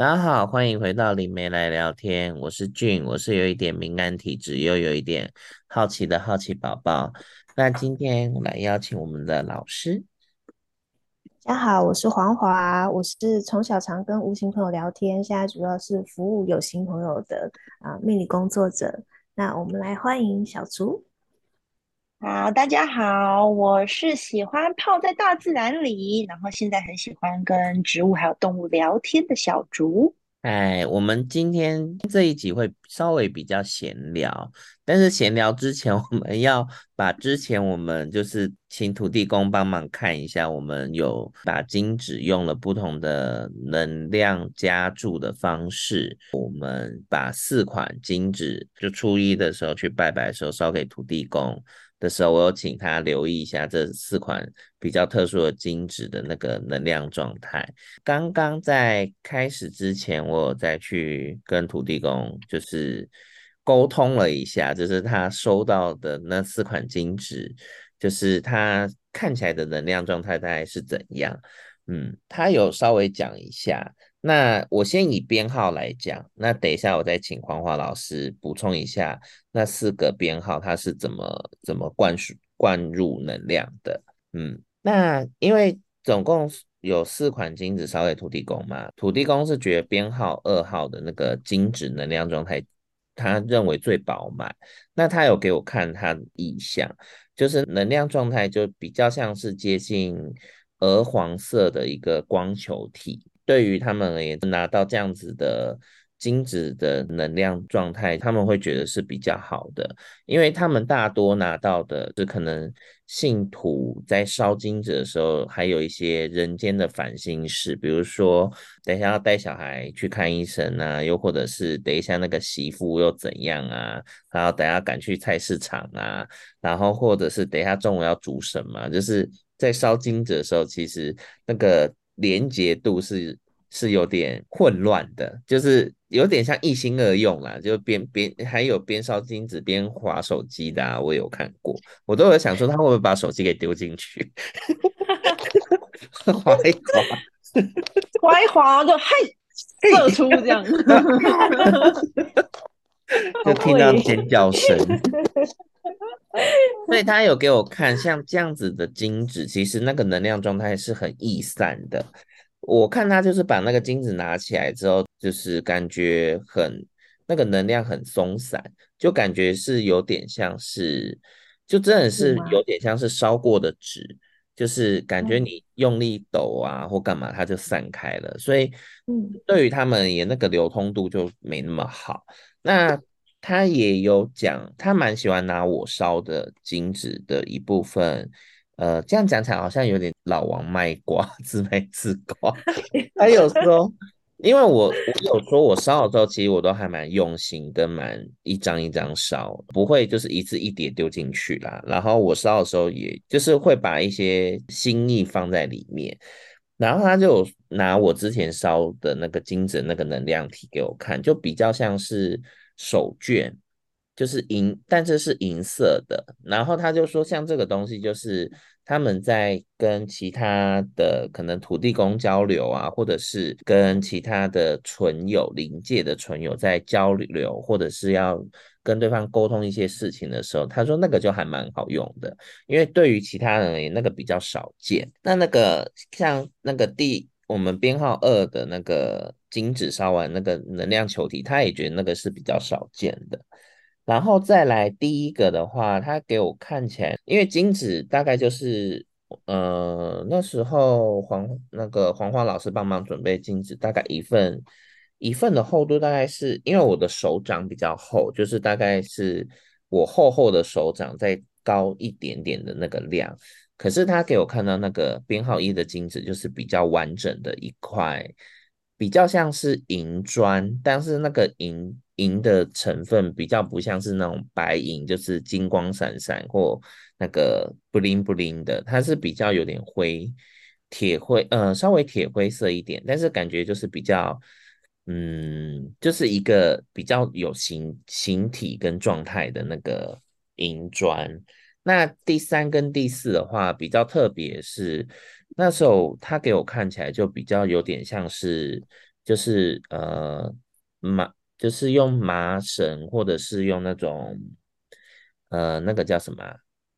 大家好，欢迎回到灵媒来聊天。我是俊，我是有一点敏感体质又有一点好奇的好奇宝宝。那今天我来邀请我们的老师。大家好，我是黄华，我是从小常跟无形朋友聊天，现在主要是服务有形朋友的啊、命理工作者。那我们来欢迎小竹。好，大家好，我是喜欢泡在大自然里，然后现在很喜欢跟植物还有动物聊天的小竹。哎，我们今天这一集会稍微比较闲聊，但是闲聊之前，我们要把之前我们就是请土地公帮忙看一下，我们有把金纸用了不同的能量加注的方式，我们把四款金纸，就初一的时候去拜拜的时候烧给土地公。的时候，我有请他留意一下这四款比较特殊的金纸的那个能量状态。刚刚在开始之前，我有再去跟土地公就是沟通了一下，就是他收到的那四款金纸，就是他看起来的能量状态大概是怎样。嗯，他有稍微讲一下。那我先以编号来讲，那等一下我再请黄华老师补充一下那四个编号它是怎么怎么灌输灌入能量的。嗯，那因为总共有四款金子烧给土地公嘛，土地公是觉得编号二号的那个金子能量状态，他认为最饱满。那他有给我看他的意象，就是能量状态就比较像是接近鹅黄色的一个光球体。对于他们而言，拿到这样子的金子的能量状态，他们会觉得是比较好的，因为他们大多拿到的是可能信徒在烧金子的时候，还有一些人间的烦心事，比如说等一下要带小孩去看医生啊，又或者是等一下那个媳妇又怎样啊，然后等一下赶去菜市场啊，然后或者是等一下中午要煮什么，就是在烧金子的时候，其实那个。连结度是是有点混乱的，就是有点像一心二用啦，就边边还有边烧金子边划手机的啊，我有看过，我都有想说他会不会把手机给丢进去，滑一滑，滑一滑就嗨射出这样，就听到尖叫声。所以他有给我看，像这样子的金子，其实那个能量状态是很易散的。我看他就是把那个金子拿起来之后，就是感觉很那个能量很松散，就感觉是有点像是，就真的是有点像是烧过的纸，就是感觉你用力抖啊或干嘛，它就散开了。所以，对于他们也那个流通度就没那么好。那他也有讲，他蛮喜欢拿我烧的金子的一部分，呃，这样讲起来好像有点老王卖瓜，自卖自夸。他有说，因为我我有说我烧的时候，其实我都还蛮用心，跟蛮一张一张烧，不会就是一次一叠丢进去啦。然后我烧的时候，也就是会把一些心意放在里面。然后他就拿我之前烧的那个金子那个能量体给我看，就比较像是。手绢就是银，但这是银色的。然后他就说，像这个东西，就是他们在跟其他的可能土地公交流啊，或者是跟其他的存有灵界的存有在交流，或者是要跟对方沟通一些事情的时候，他说那个就还蛮好用的，因为对于其他人而言，那个比较少见。那那个像那个第我们编号二的那个。金子烧完那个能量球体，他也觉得那个是比较少见的。然后再来第一个的话，他给我看起来，因为金子大概就是，呃，那时候黄那个黄花老师帮忙准备金子，大概一份一份的厚度大概是，因为我的手掌比较厚，就是大概是我厚厚的手掌再高一点点的那个量。可是他给我看到那个编号一的金子，就是比较完整的一块。比较像是银砖，但是那个银银的成分比较不像是那种白银，就是金光闪闪或那个布灵布灵的，它是比较有点灰铁灰，呃，稍微铁灰色一点，但是感觉就是比较，嗯，就是一个比较有形形体跟状态的那个银砖。那第三跟第四的话比较特别是。那时候他给我看起来就比较有点像是就是呃麻，就是用麻绳或者是用那种呃那个叫什么，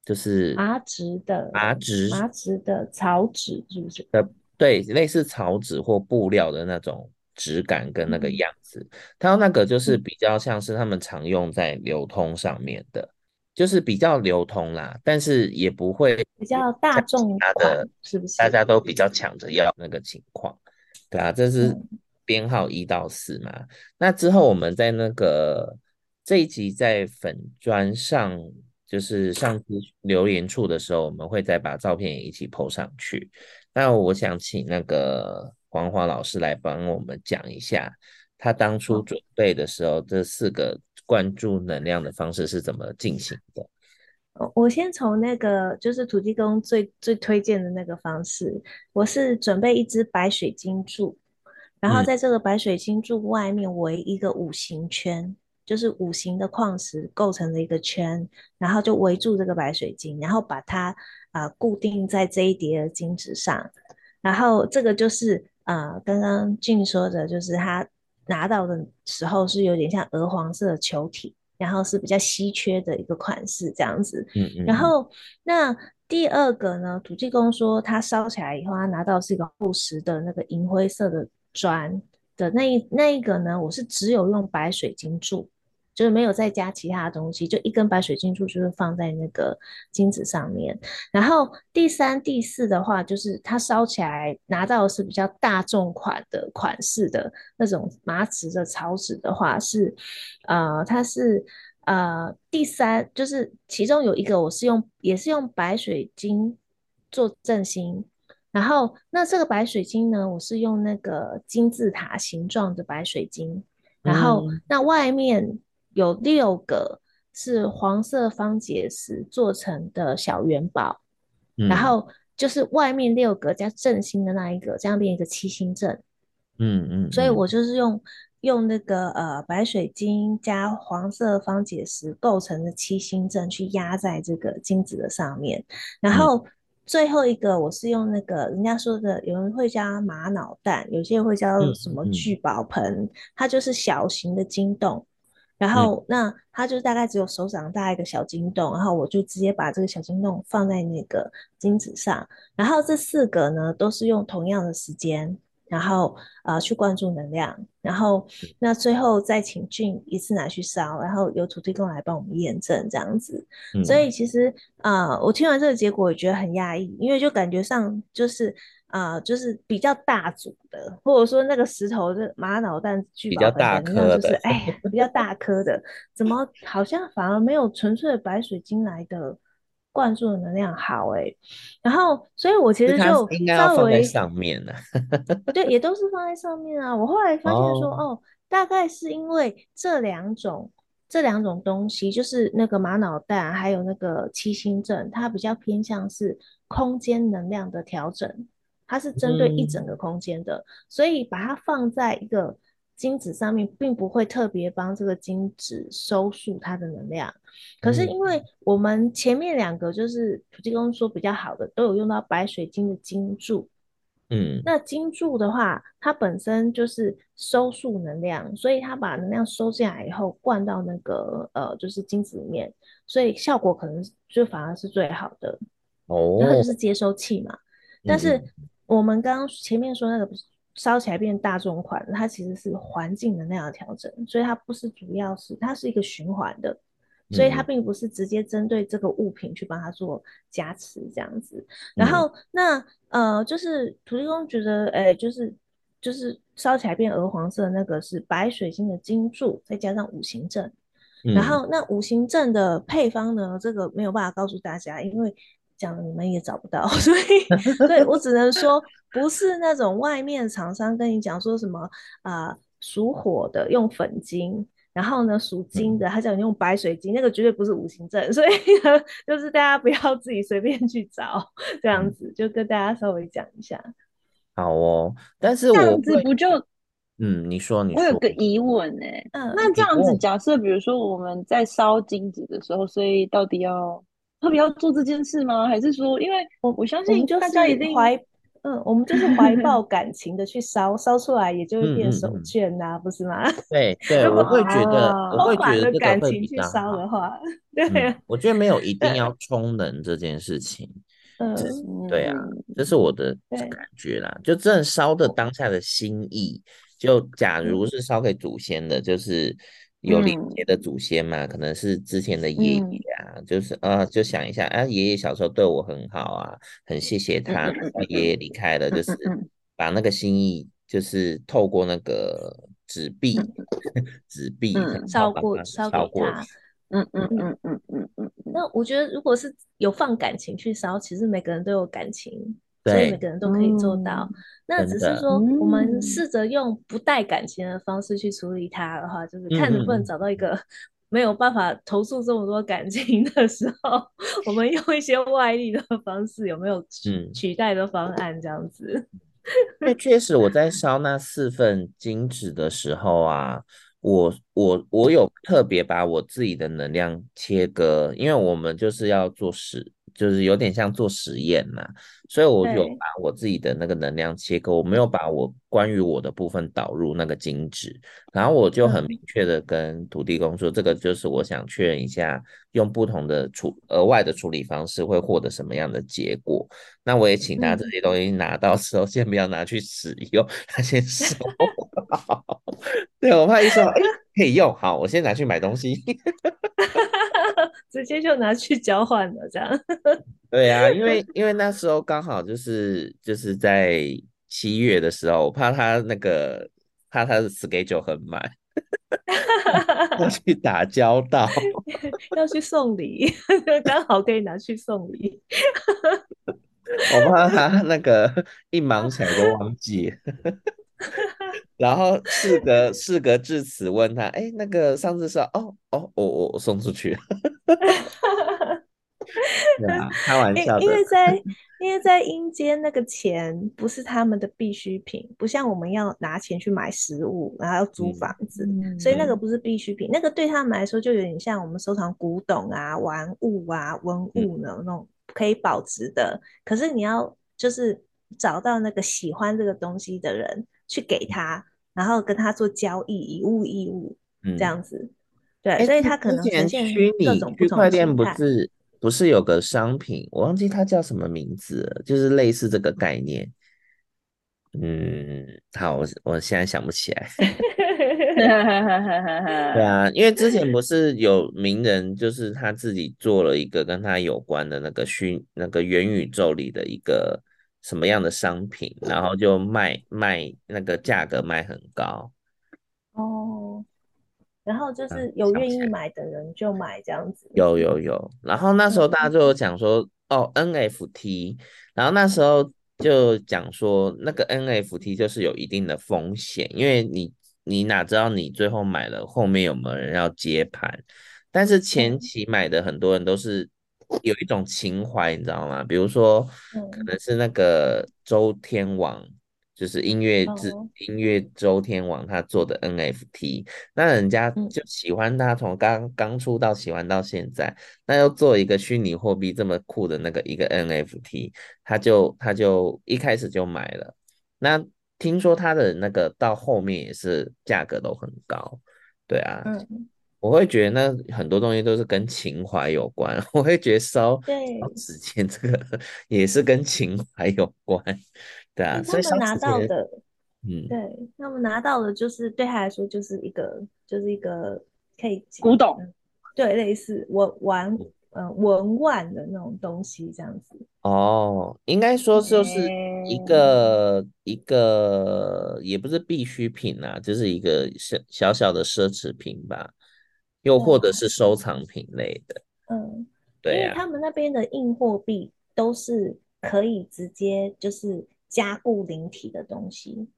就是麻质的麻质麻质的草纸是不是？呃，对，类似草纸或布料的那种质感跟那个样子，它那个就是比较像是他们常用在流通上面的。就是比较流通啦，但是也不会比较大众的，是不是？大家都比较抢着要那个情况，对啊，这是编号一到四嘛。嗯、那之后我们在那个这一集在粉砖上，就是上次留言处的时候，我们会再把照片也一起 po 上去。那我想请那个黄华老师来帮我们讲一下，他当初准备的时候，这四个。灌注能量的方式是怎么进行的？我先从那个就是土地公最最推荐的那个方式，我是准备一支白水晶柱，然后在这个白水晶柱外面围一个五行圈，嗯、就是五行的矿石构成的一个圈，然后就围住这个白水晶，然后把它啊、呃、固定在这一叠的金纸上，然后这个就是啊刚刚俊说的，就是他。拿到的时候是有点像鹅黄色的球体，然后是比较稀缺的一个款式这样子。嗯嗯。然后那第二个呢，土地公说他烧起来以后，他拿到是一个厚实的那个银灰色的砖的那一那一个呢，我是只有用白水晶柱。就是没有再加其他的东西，就一根白水晶柱，就是放在那个金子上面。然后第三、第四的话，就是它烧起来拿到的是比较大众款的款式的那种麻质的草纸的话，是呃，它是呃第三，就是其中有一个我是用也是用白水晶做正心，然后那这个白水晶呢，我是用那个金字塔形状的白水晶，然后那外面。有六个是黄色方解石做成的小元宝，嗯、然后就是外面六个加正心的那一个，这样变一个七星阵。嗯嗯，嗯，所以我就是用用那个呃白水晶加黄色方解石构成的七星阵去压在这个金子的上面，然后最后一个我是用那个人家说的，有人会叫玛瑙蛋，有些人会叫什么聚宝盆，嗯嗯、它就是小型的金洞。然后，那它就大概只有手掌大一个小金洞，然后我就直接把这个小金洞放在那个金子上，然后这四个呢都是用同样的时间，然后呃去灌注能量，然后那最后再请俊一次拿去烧，然后由土地公来帮我们验证这样子。嗯、所以其实啊、呃，我听完这个结果也觉得很压抑，因为就感觉上就是。啊、呃，就是比较大组的，或者说那个石头的玛瑙蛋聚宝盆，比较大颗就是哎，比较大颗的，怎么好像反而没有纯粹的白水晶来的灌注的能量好哎、欸？然后，所以我其实就稍微应该要放在上面呢、啊，对，也都是放在上面啊。我后来发现说，哦，哦，大概是因为这两种这两种东西，就是那个玛瑙蛋还有那个七星阵，它比较偏向是空间能量的调整。它是针对一整个空间的，嗯、所以把它放在一个金子上面，并不会特别帮这个金子收束它的能量。可是因为我们前面两个就是土地公说比较好的，都有用到白水晶的金柱。嗯，那金柱的话，它本身就是收束能量，所以它把能量收进来以后，灌到那个呃就是金子里面，所以效果可能就反而是最好的。哦，然后就是接收器嘛，但是。嗯我们刚刚前面说那个烧起来变大众款，它其实是环境的那样的调整，所以它不是主要是它是一个循环的，所以它并不是直接针对这个物品去帮它做加持这样子。然后那呃，就是土地公觉得，哎，就是就是烧起来变鹅黄色的那个是白水晶的金柱，再加上五行阵。然后那五行阵的配方呢，这个没有办法告诉大家，因为。讲了你们也找不到，所以，所以我只能说，不是那种外面厂商跟你讲说什么啊，属火的用粉晶，然后呢属金的他叫你用白水晶，那个绝对不是五行阵，所以呢，就是大家不要自己随便去找，这样子就跟大家稍微讲一下。好哦，但是我这样子不就，嗯，你说你说，我有个疑问呢、欸，嗯，那这样子假设，比如说我们在烧金子的时候，所以到底要？特别要做这件事吗？还是说，因为我我相信大家一定怀嗯，我们就是怀抱 感情的去烧，烧出来也就会变手绢呐、啊，嗯嗯嗯不是吗？对 对，我会觉得，哦、我会觉得这个感会情去烧的话，对、嗯，我觉得没有一定要 充能这件事情。嗯，对啊，这是我的感觉啦。就真的烧的当下的心意，就假如是烧给祖先的，就是。有连接的祖先嘛，嗯、可能是之前的爷爷啊，嗯、就是啊，就想一下啊，爷爷小时候对我很好啊，很谢谢他。爷爷离开了，就是把那个心意，就是透过那个纸币，纸币烧过烧给他。嗯嗯嗯嗯嗯嗯。那我觉得，如果是有放感情去烧，其实每个人都有感情。所以每个人都可以做到，嗯、那只是说我们试着用不带感情的方式去处理它的话，嗯、就是看能不能找到一个 没有办法投诉这么多感情的时候，嗯、我们用一些外力的方式，有没有取代的方案这样子？因为确实我在烧那四份金纸的时候啊，我我我有特别把我自己的能量切割，因为我们就是要做事。就是有点像做实验嘛，所以我有把我自己的那个能量切割，我没有把我关于我的部分导入那个金纸，然后我就很明确的跟土地公说，这个就是我想确认一下，用不同的处额外的处理方式会获得什么样的结果。那我也请他这些东西拿到时候，先不要拿去使用，他先收好。对，我怕一说，哎，可以用，好，我先拿去买东西。直接就拿去交换了，这样。对啊，因为因为那时候刚好就是就是在七月的时候，我怕他那个怕他的 schedule 很满，要去打交道，要去送礼，刚好可以拿去送礼。我怕他那个一忙起来都忘记。然后事隔事隔至此，问他，哎，那个上次说，哦哦，我我我送出去了。对啊，开玩笑的。因为在 因为在阴间那个钱不是他们的必需品，不像我们要拿钱去买食物，然后要租房子，嗯、所以那个不是必需品。嗯、那个对他们来说就有点像我们收藏古董啊、玩物啊、文物呢、嗯、那种可以保值的。可是你要就是找到那个喜欢这个东西的人。去给他，然后跟他做交易，以物易物，这样子，嗯、对，欸、所以他可能呈现各种不同的形态。区块链不是不是有个商品，我忘记它叫什么名字了，就是类似这个概念。嗯，好，我我现在想不起来。对 啊，因为之前不是有名人，就是他自己做了一个跟他有关的那个虚那个元宇宙里的一个。什么样的商品，然后就卖卖那个价格卖很高哦，然后就是有愿意买的人就买这样子，有有有，然后那时候大家就有讲说，嗯、哦 NFT，然后那时候就讲说那个 NFT 就是有一定的风险，因为你你哪知道你最后买了后面有没有人要接盘，但是前期买的很多人都是。有一种情怀，你知道吗？比如说，可能是那个周天王，嗯、就是音乐之、哦、音乐周天王他做的 NFT，那人家就喜欢他，从刚刚出道喜欢到现在，那又做一个虚拟货币这么酷的那个一个 NFT，他就他就一开始就买了。那听说他的那个到后面也是价格都很高，对啊。嗯。我会觉得那很多东西都是跟情怀有关，我会觉得烧烧纸钱这个 也是跟情怀有关，对啊。他们拿到的，嗯，对，他们拿到的就是对他来说就是一个就是一个可以古董，对，类似文玩呃文玩的那种东西这样子。哦，应该说就是一个、嗯、一个也不是必需品啊，就是一个小小小的奢侈品吧。又或者是收藏品类的，嗯，对、啊，因为他们那边的硬货币都是可以直接就是加固灵体的东西，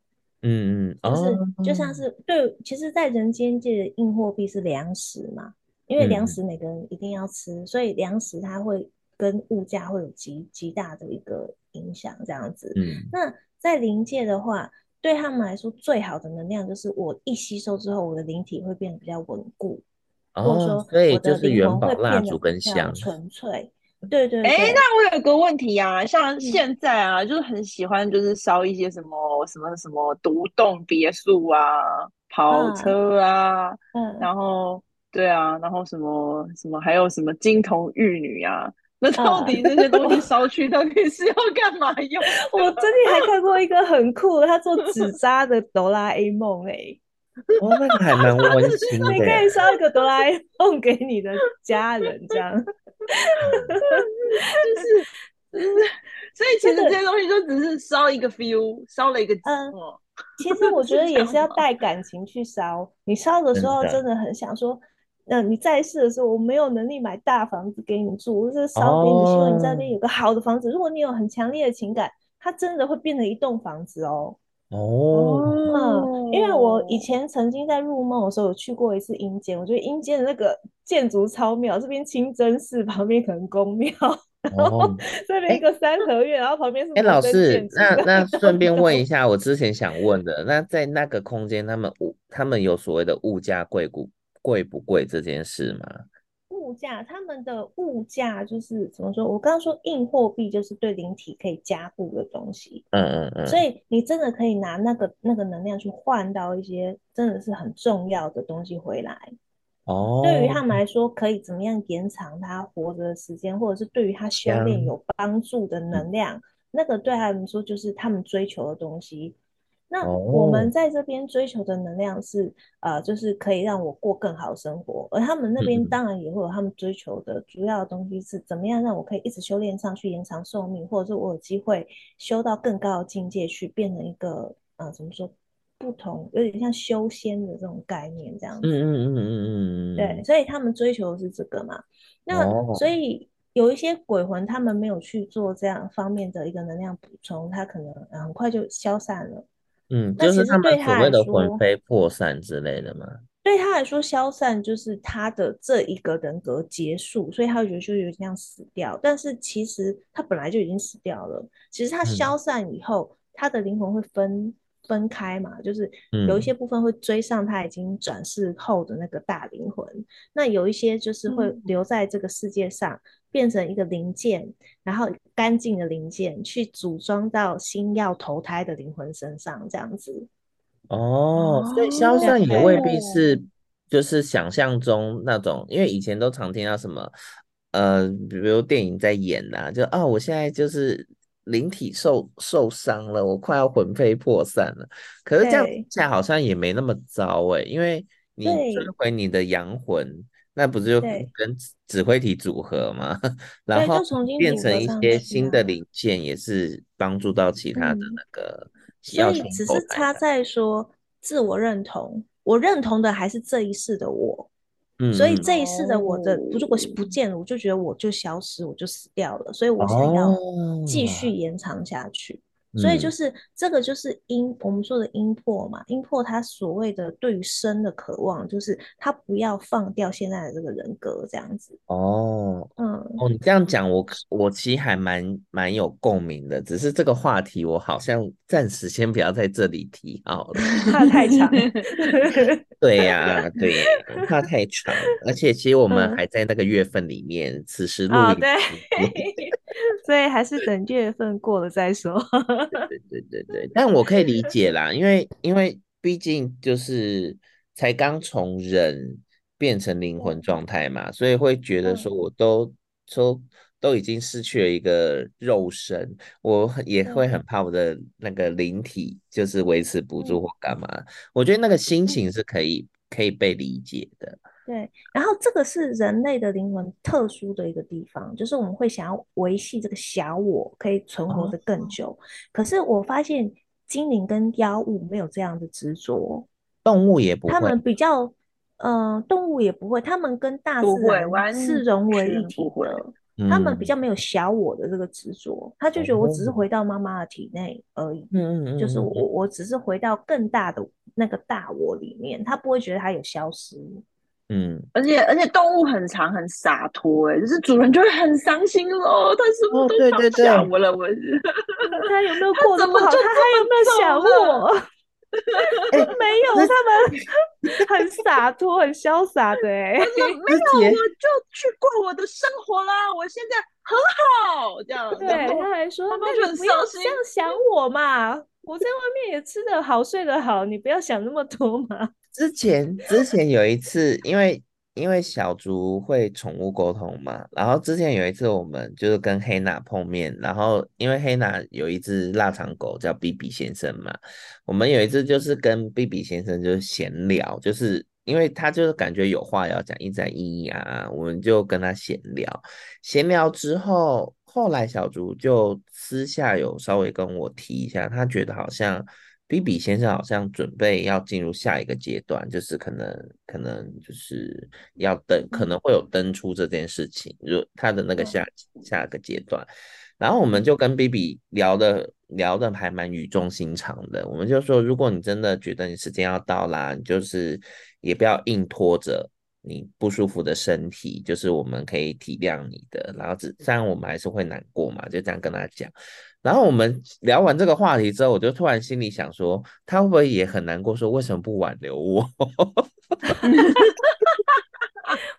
嗯嗯，就是、哦、就像是对，其实，在人间界的硬货币是粮食嘛，因为粮食每个人一定要吃，嗯、所以粮食它会跟物价会有极极大的一个影响，这样子。嗯，那在灵界的话，对他们来说最好的能量就是我一吸收之后，我的灵体会变得比较稳固。或者说，我的灵魂会变得比较纯粹，对对对。哎，那我有个问题啊，像现在啊，嗯、就是很喜欢就是烧一些什么什么什么独栋别墅啊、跑车啊，嗯，嗯然后对啊，然后什么什么还有什么金童玉女啊。那到底这些东西烧去到底是要干嘛用？我最近还看过一个很酷的，他做纸扎的哆啦 A 梦，哎，哦，那个还蛮温馨 的。你可以烧一个哆啦 A 梦给你的家人，这样。就是，就是，所以其实这些东西就只是烧一个 feel，烧了一个嗯。其实我觉得也是要带感情去烧，你烧的时候真的很想说。那你在世的时候，我没有能力买大房子给你住，我是烧给你，希望你在那边有个好的房子。Oh. 如果你有很强烈的情感，它真的会变成一栋房子哦。哦，oh. 嗯，因为我以前曾经在入梦的时候有去过一次阴间，我觉得阴间的那个建筑超妙，这边清真寺旁边可能宫庙，oh. 然后 这边一个三合院，欸、然后旁边是。哎，老师，那那顺便问一下，我之前想问的，那在那个空间，他们物他们有所谓的物价贵不。贵不贵这件事吗？物价，他们的物价就是怎么说？我刚刚说硬货币就是对灵体可以加固的东西。嗯嗯嗯。所以你真的可以拿那个那个能量去换到一些真的是很重要的东西回来。哦。对于他们来说，可以怎么样延长他活着的时间，或者是对于他修炼有帮助的能量，嗯、那个对他们说就是他们追求的东西。那我们在这边追求的能量是，呃，就是可以让我过更好的生活，而他们那边当然也会有他们追求的主要的东西是怎么样让我可以一直修炼上去，延长寿命，或者是我有机会修到更高的境界去，变成一个呃，怎么说，不同，有点像修仙的这种概念这样子。嗯嗯嗯嗯嗯。对，所以他们追求的是这个嘛。那所以有一些鬼魂，他们没有去做这样方面的一个能量补充，他可能很快就消散了。嗯，就是他们所谓的魂飞魄散之类的嘛。对他来说，消散就是他的这一个人格结束，所以他会觉得就有点像死掉。但是其实他本来就已经死掉了。其实他消散以后，嗯、他的灵魂会分分开嘛，就是有一些部分会追上他已经转世后的那个大灵魂，嗯、那有一些就是会留在这个世界上。嗯变成一个零件，然后干净的零件去组装到新要投胎的灵魂身上，这样子。哦，所以消散也未必是就是想象中那种，因为以前都常听到什么，呃，比如电影在演呐、啊，就啊，我现在就是灵体受受伤了，我快要魂飞魄散了。可是这样听起来好像也没那么糟哎、欸，因为你追回你的阳魂。那不是就跟指挥体组合吗？然后变成一些新的零件，也是帮助到其他的那个。所以只是差在说自我认同，我认同的还是这一世的我。嗯，所以这一世的我的如果是不见了，我就觉得我就消失，我就死掉了。所以我想要继续延长下去。所以就是这个，就是阴，我们说的阴破嘛。阴破他所谓的对于生的渴望，就是他不要放掉现在的这个人格这样子。哦，嗯，哦，你这样讲，我我其实还蛮蛮有共鸣的。只是这个话题，我好像暂时先不要在这里提好了，怕太长。对呀，对，怕太长。而且其实我们还在那个月份里面，嗯、此时录音。对。所以还是等月份过了再说。对对对对，但我可以理解啦，因为因为毕竟就是才刚从人变成灵魂状态嘛，所以会觉得说我都都都已经失去了一个肉身，我也会很怕我的那个灵体就是维持不住或干嘛。我觉得那个心情是可以可以被理解的。对，然后这个是人类的灵魂特殊的一个地方，就是我们会想要维系这个小我可以存活的更久。哦、可是我发现精灵跟妖物没有这样的执着，动物也不会，他们比较，呃，动物也不会，他们跟大自然是融为一体的，他们比较没有小我的这个执着，他就觉得我只是回到妈妈的体内而已，嗯嗯，就是我我只是回到更大的那个大我里面，他不会觉得他有消失。嗯，而且而且动物很长很洒脱，哎，就是主人就会很伤心哦，他是不是都放下我了？我是，他有没有过得不好？他还有没有想我？没有，他们很洒脱、很潇洒的，哎，没有，我就去过我的生活啦。我现在很好，这样。对，他还说，那你不要这样想我嘛，我在外面也吃得好，睡得好，你不要想那么多嘛。之前之前有一次，因为。因为小竹会宠物沟通嘛，然后之前有一次我们就是跟黑娜碰面，然后因为黑娜有一只腊肠狗叫比比先生嘛，我们有一次就是跟比比先生就是闲聊，就是因为他就是感觉有话要讲，一直在咿咿呀呀，我们就跟他闲聊，闲聊之后，后来小竹就私下有稍微跟我提一下，他觉得好像。比比先生好像准备要进入下一个阶段，就是可能可能就是要登，可能会有登出这件事情，就他的那个下下一个阶段。然后我们就跟 B B 聊的聊的还蛮语重心长的，我们就说，如果你真的觉得你时间要到啦，你就是也不要硬拖着你不舒服的身体，就是我们可以体谅你的。然后只虽然我们还是会难过嘛，就这样跟他讲。然后我们聊完这个话题之后，我就突然心里想说，他会不会也很难过？说为什么不挽留我？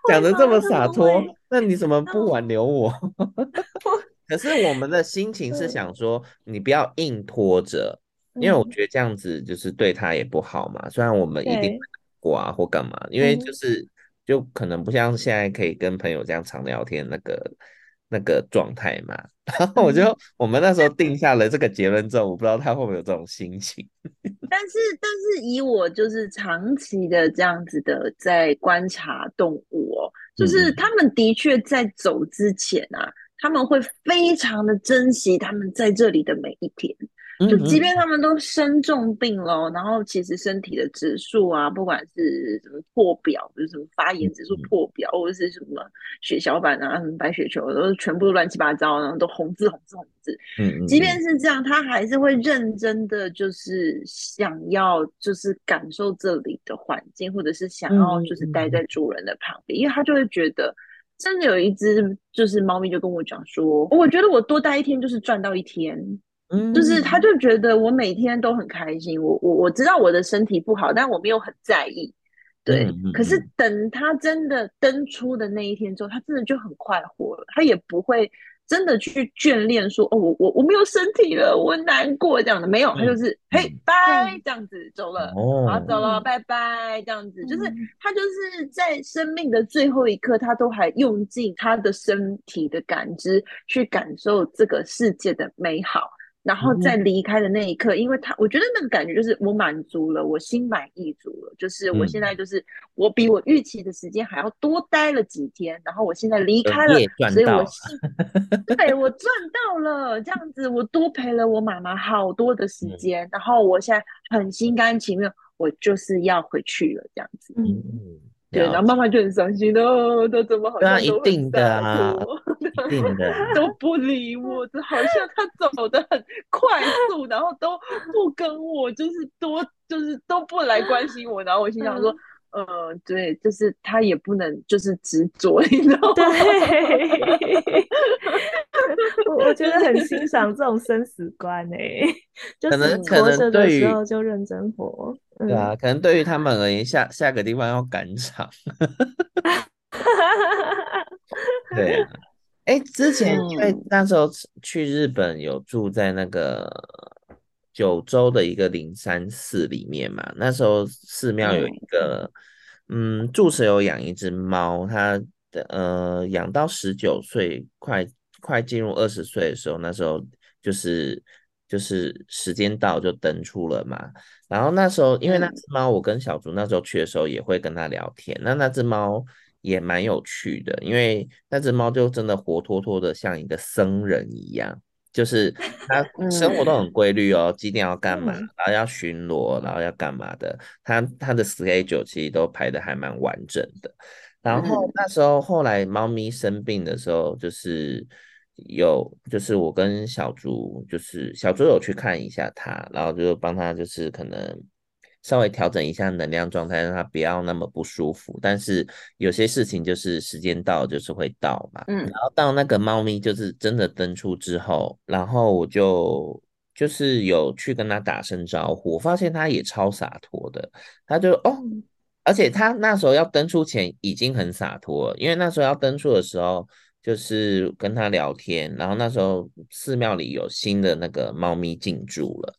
讲的这么洒脱，那你怎么不挽留我？可是我们的心情是想说，你不要硬拖着，因为我觉得这样子就是对他也不好嘛。虽然我们一定会过啊或干嘛，因为就是就可能不像现在可以跟朋友这样常聊天那个。那个状态嘛，然后我就、嗯、我们那时候定下了这个结论之后，我不知道他会不会有这种心情。但是，但是以我就是长期的这样子的在观察动物哦，就是他们的确在走之前啊，嗯、他们会非常的珍惜他们在这里的每一天。就即便他们都生重病了，然后其实身体的指数啊，不管是什么破表，就是什么发炎指数破表，或者是什么血小板啊，什么白血球，都是全部都乱七八糟，然后都红字红字红字。嗯，即便是这样，他还是会认真的，就是想要就是感受这里的环境，或者是想要就是待在主人的旁边，因为他就会觉得，真的有一只就是猫咪就跟我讲说，我觉得我多待一天就是赚到一天。嗯，就是他就觉得我每天都很开心，我我我知道我的身体不好，但我没有很在意，对。嗯、可是等他真的登出的那一天之后，他真的就很快活了，他也不会真的去眷恋说哦，我我我没有身体了，我难过这样的，没有，他就是、嗯、嘿拜这样子走了，哦，好走了，拜拜这样子，就是他就是在生命的最后一刻，他都还用尽他的身体的感知去感受这个世界的美好。然后在离开的那一刻，嗯、因为他，我觉得那个感觉就是我满足了，我心满意足了，就是我现在就是我比我预期的时间还要多待了几天，然后我现在离开了，所以我心，对我赚到了，这样子我多陪了我妈妈好多的时间，嗯、然后我现在很心甘情愿，我就是要回去了，这样子。嗯。对，然后妈妈就很伤心哦，他怎么好像都一定的啊，一定的都不理我，就好像他走的很快速，然后都不跟我，就是多就是都不来关心我，然后我心想说，嗯、呃，对，就是他也不能就是执着，你知道吗？对，我我觉得很欣赏这种生死观诶、欸，就是活着的时候就认真活。对啊，可能对于他们而言，下下个地方要赶场。对啊，哎，之前因为那时候去日本有住在那个九州的一个灵山寺里面嘛，那时候寺庙有一个，嗯，住持有养一只猫，它的呃养到十九岁，快快进入二十岁的时候，那时候就是。就是时间到就登出了嘛，然后那时候因为那只猫，我跟小竹那时候去的时候也会跟它聊天，那那只猫也蛮有趣的，因为那只猫就真的活脱脱的像一个僧人一样，就是 他生活都很规律哦，几点要干嘛，然后要巡逻，然后要干嘛的，他他的 schedule 其实都排的还蛮完整的。然后那时候后来猫咪生病的时候，就是。有，就是我跟小竹，就是小竹有去看一下他，然后就帮他，就是可能稍微调整一下能量状态，让他不要那么不舒服。但是有些事情就是时间到就是会到嘛，嗯。然后到那个猫咪就是真的登出之后，然后我就就是有去跟他打声招呼，我发现他也超洒脱的，他就哦，而且他那时候要登出前已经很洒脱了，因为那时候要登出的时候。就是跟他聊天，然后那时候寺庙里有新的那个猫咪进驻了，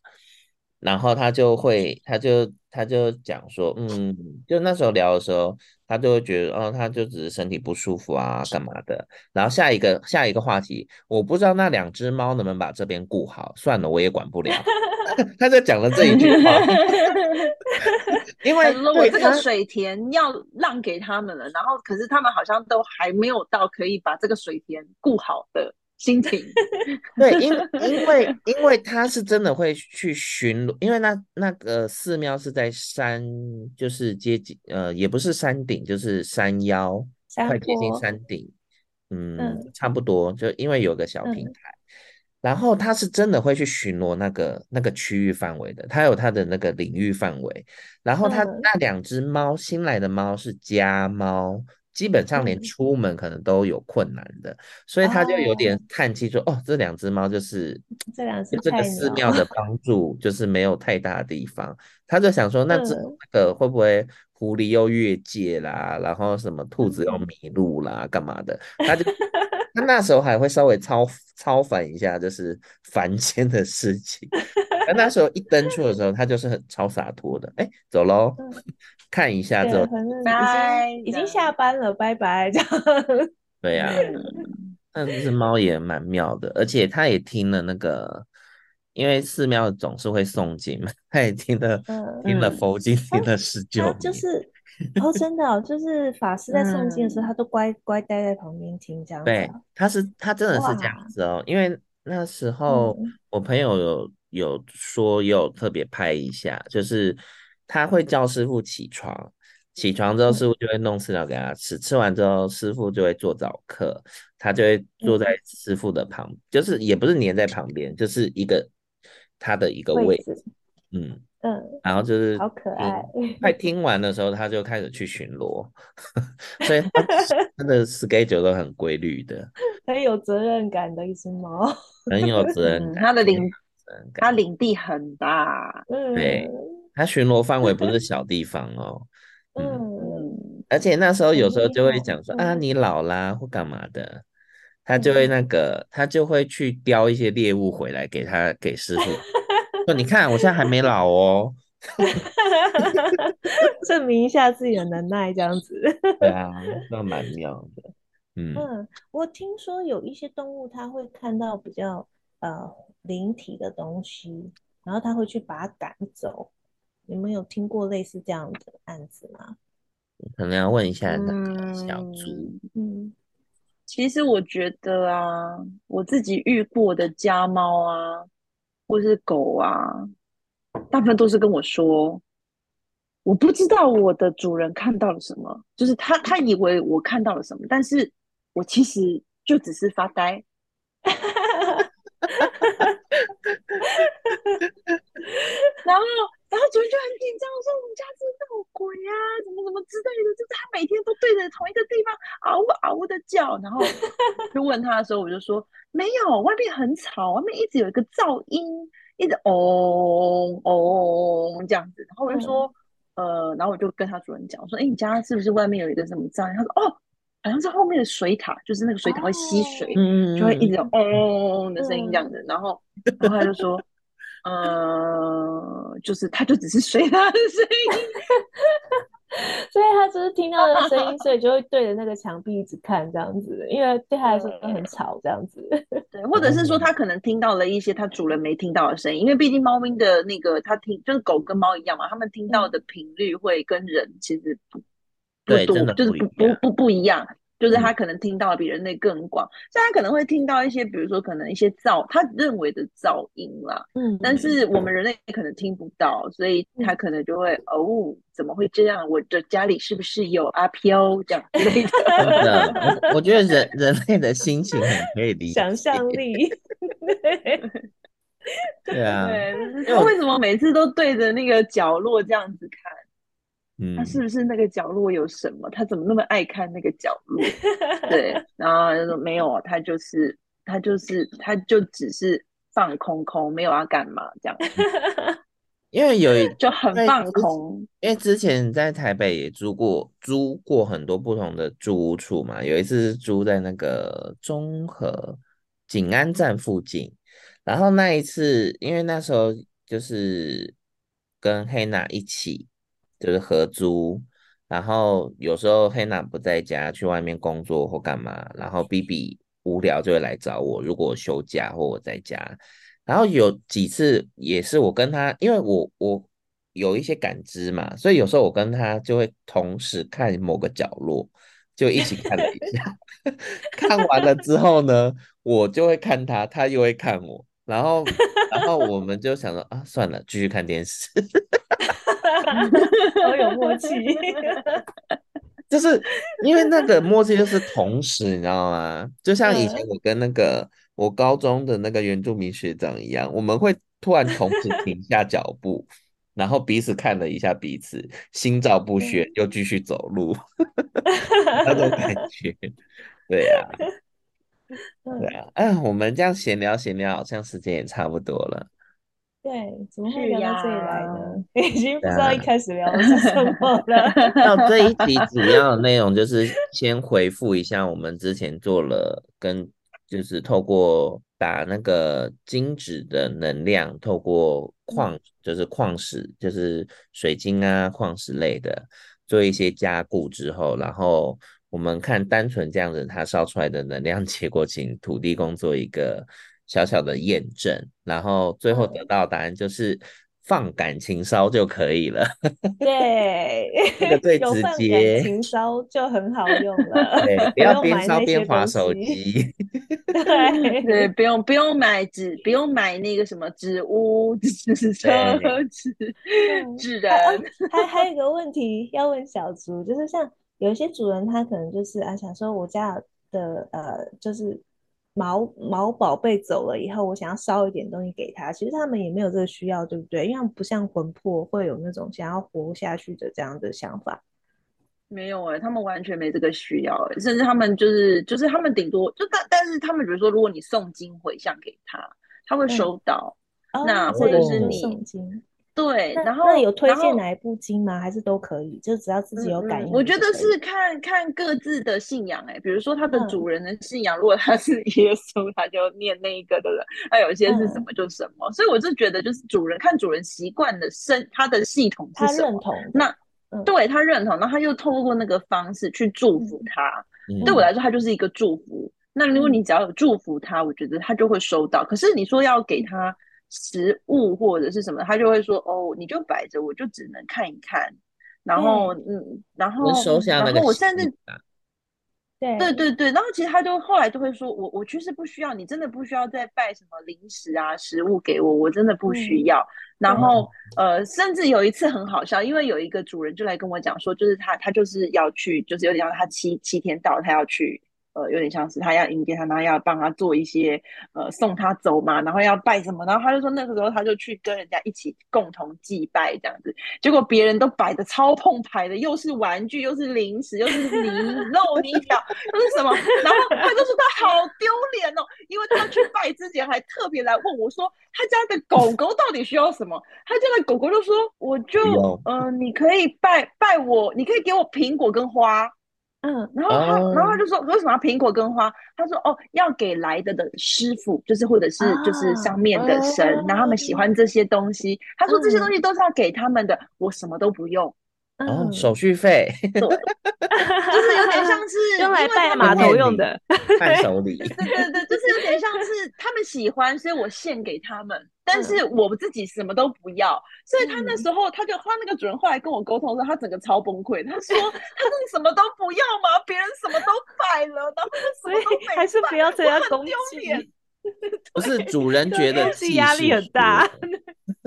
然后他就会，他就他就讲说，嗯，就那时候聊的时候，他就会觉得，哦，他就只是身体不舒服啊，干嘛的。然后下一个下一个话题，我不知道那两只猫能不能把这边顾好，算了，我也管不了。他就讲了这一句话。因为我这个水田要让给他们了，然后可是他们好像都还没有到可以把这个水田顾好的心情。对，因 因为因为他是真的会去巡逻，因为那那个寺庙是在山，就是接近呃，也不是山顶，就是山腰，快接近山顶，嗯，嗯，差不多，就因为有个小平台。嗯然后他是真的会去巡逻那个那个区域范围的，他有他的那个领域范围。然后他那两只猫，嗯、新来的猫是家猫，基本上连出门可能都有困难的，嗯、所以他就有点叹气说：“哦，哦这两只猫就是这两只这个寺庙的帮 助就是没有太大的地方。”他就想说：“那这那个会不会狐狸又越界啦？然后什么兔子又迷路啦？嗯、干嘛的？”他就。他那时候还会稍微超超凡一下，就是 凡间的事情。但那时候一登出的时候，他就是很超洒脱的。哎、欸，走喽，嗯、看一下之后，反正已经下班了，拜拜。这样。对呀、啊，那只猫也蛮妙的，而且它也听了那个，因为寺庙总是会诵经嘛，他也听了、嗯、听了佛经，听了十九年，就是。哦，真的哦，就是法师在诵经的时候，嗯、他都乖乖待在旁边听这样子。对，他是他真的是这样子哦，因为那时候我朋友有有说有特别拍一下，就是他会叫师傅起床，起床之后师傅就会弄饲料给他吃，嗯、吃完之后师傅就会做早课，他就会坐在师傅的旁，嗯、就是也不是黏在旁边，就是一个他的一个位置，位置嗯。嗯，然后就是好可爱。快听完的时候，他就开始去巡逻，所以 他的 schedule 都很规律的，很有责任感的一只猫，很有责任感。他的领，他领地很大，对，它巡逻范围不是小地方哦。嗯，而且那时候有时候就会讲说啊，你老啦或干嘛的，他就会那个，他就会去叼一些猎物回来给他给师傅。说你看，我现在还没老哦 证明一下自己的能耐，这样子。对啊，那蛮妙的。嗯嗯，我听说有一些动物，它会看到比较呃灵体的东西，然后他会去把它赶走。你们有听过类似这样的案子吗？可能要问一下那个小猪。嗯，其实我觉得啊，我自己遇过的家猫啊。或是狗啊，大部分都是跟我说，我不知道我的主人看到了什么，就是他他以为我看到了什么，但是我其实就只是发呆。然后，然后主人就很紧张，说我们家是闹鬼啊，怎么怎么之类的，就是他每天都对着同一个地方嗷嗷的叫。然后就问他的时候，我就说。没有，外面很吵，外面一直有一个噪音，一直嗡嗡这样子。然后我就说，嗯、呃，然后我就跟他主人讲，我说，哎，你家是不是外面有一个什么噪音？他说，哦，好像是后面的水塔，就是那个水塔会吸水，哦、就会一直有嗡嗡的声音这样子。嗯、然后，然后他就说，呃，就是他就只是水塔的声音。所以他只是听到的声音，所以就会对着那个墙壁一直看这样子，因为对他来说都很吵这样子。对，或者是说他可能听到了一些他主人没听到的声音，因为毕竟猫咪的那个他听就是狗跟猫一样嘛，他们听到的频率会跟人其实不不多，就是不不不不一样。就是他可能听到的比人类更广，所以他可能会听到一些，比如说可能一些噪，他认为的噪音啦，嗯，但是我们人类可能听不到，所以他可能就会哦，怎么会这样？我的家里是不是有阿飘这样之类的？真的，我我觉得人人类的心情很可以理解，想象力，对啊，对，他为什么每次都对着那个角落这样子看？嗯，他是不是那个角落有什么？他怎么那么爱看那个角落？对，然后他说没有，他就是他就是他就只是放空空，没有要干嘛这样。因为有一就很放空，因为之前在台北也租过租过很多不同的住屋处嘛，有一次是租在那个中和景安站附近，然后那一次因为那时候就是跟黑娜一起就是合租，然后有时候黑娜不在家去外面工作或干嘛，然后 BB 无聊就会来找我，如果我休假或我在家。然后有几次也是我跟他，因为我我有一些感知嘛，所以有时候我跟他就会同时看某个角落，就一起看了一下。看完了之后呢，我就会看他，他又会看我，然后然后我们就想说啊，算了，继续看电视。好有 默契，就是因为那个默契就是同时，你知道吗？就像以前我跟那个。我高中的那个原住民学长一样，我们会突然同时停下脚步，然后彼此看了一下彼此，心照不宣，又继续走路，那种感觉。对呀、啊，对啊，哎，我们这样闲聊闲聊，好像时间也差不多了。对，怎么会聊到这里来呢？已经不知道一开始聊的是什么了。那这一集主要的内容就是先回复一下，我们之前做了跟。就是透过把那个金子的能量，透过矿，就是矿石，就是水晶啊、矿石类的，做一些加固之后，然后我们看单纯这样子，它烧出来的能量结果，请土地公做一个小小的验证，然后最后得到答案就是。放感情烧就可以了，对，这个最直接。放感情烧就很好用了，对，不要边烧边滑手机。对对，不用不用买纸，不用买那个什么纸屋、纸车、纸纸人。还还有一个问题要问小竹，就是像有一些主人，他可能就是啊，想说我家的呃，就是。毛毛宝贝走了以后，我想要烧一点东西给他。其实他们也没有这个需要，对不对？因为不像魂魄会有那种想要活下去的这样的想法。没有哎、欸，他们完全没这个需要、欸，甚至他们就是就是他们顶多就但但是他们比如说，如果你送金回向给他，他会收到。嗯、那或者是你。对，然后那有推荐哪一部经吗？还是都可以？就只要自己有感应。我觉得是看看各自的信仰哎、欸，比如说他的主人的信仰，嗯、如果他是 耶稣，他就念那一个的人；那有些是什么就什么。嗯、所以我就觉得，就是主人看主人习惯的生他的系统是什么，他认同。那、嗯、对他认同，那他又透过那个方式去祝福他。嗯、对我来说，他就是一个祝福。嗯、那如果你只要有祝福他，我觉得他就会收到。可是你说要给他。食物或者是什么，他就会说：“哦，你就摆着，我就只能看一看。”然后，嗯，嗯，然后，然后我甚至，对，对对对，然后其实他就后来就会说：“我我确实不需要，你真的不需要再拜什么零食啊、食物给我，我真的不需要。嗯”然后，呃，甚至有一次很好笑，因为有一个主人就来跟我讲说，就是他他就是要去，就是有点像他七七天到，他要去。呃，有点像是他要迎接他，然后要帮他做一些呃送他走嘛，然后要拜什么，然后他就说那个时候他就去跟人家一起共同祭拜这样子，结果别人都摆的超澎湃的，又是玩具，又是零食，又是泥 肉泥条，又是什么，然后他就说他好丢脸哦，因为他去拜之前还特别来问我说他家的狗狗到底需要什么，他家的狗狗就说我就呃你可以拜拜我，你可以给我苹果跟花。嗯，然后他，oh. 然后他就说为什么要苹果跟花？他说哦，要给来的的师傅，就是或者是就是上面的神，oh. 然后他们喜欢这些东西。他说这些东西都是要给他们的，oh. 我什么都不用。哦，oh, 手续费，就是有点像是 用来拜码头用的伴手礼。对对对，就是有点像是他们喜欢，所以我献给他们，但是我自己什么都不要。所以他那时候，他就他那个主人后来跟我沟通说，他整个超崩溃。他说：“他说你什么都不要吗？别人什么都拜了，然后什么都没拜，还是不要这样恭喜。”不是主人觉得自己压力很大，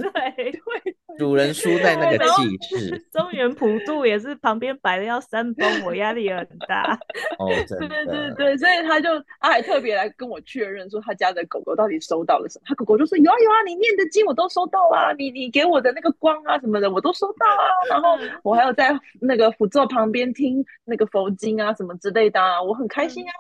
对对，主人输在那个气势。中原普渡也是旁边摆的要山崩，我压力也很大。哦，对对对对，所以他就他还特别来跟我确认说，他家的狗狗到底收到了什么？他狗狗就说有啊有啊，你念的经我都收到啊，你你给我的那个光啊什么的我都收到啊，然后我还有在那个辅座旁边听那个佛经啊什么之类的啊，我很开心啊。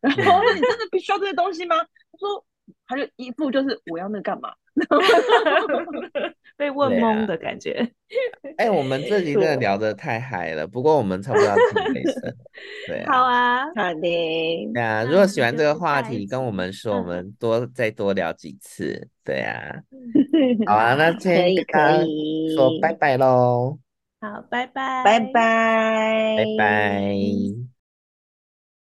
然后我说你真的必须要这些东西吗？他说。他就一副就是我要那干嘛？被问懵的感觉。哎、啊欸，我们这集真的聊得太嗨了，不过我们差不多要停尾声。对、啊，好啊，好的。对啊，如果喜欢这个话题，跟我们说，我们多再多聊几次。对啊，好啊，那 先跟大家说拜拜喽。好，拜拜，拜拜，拜拜。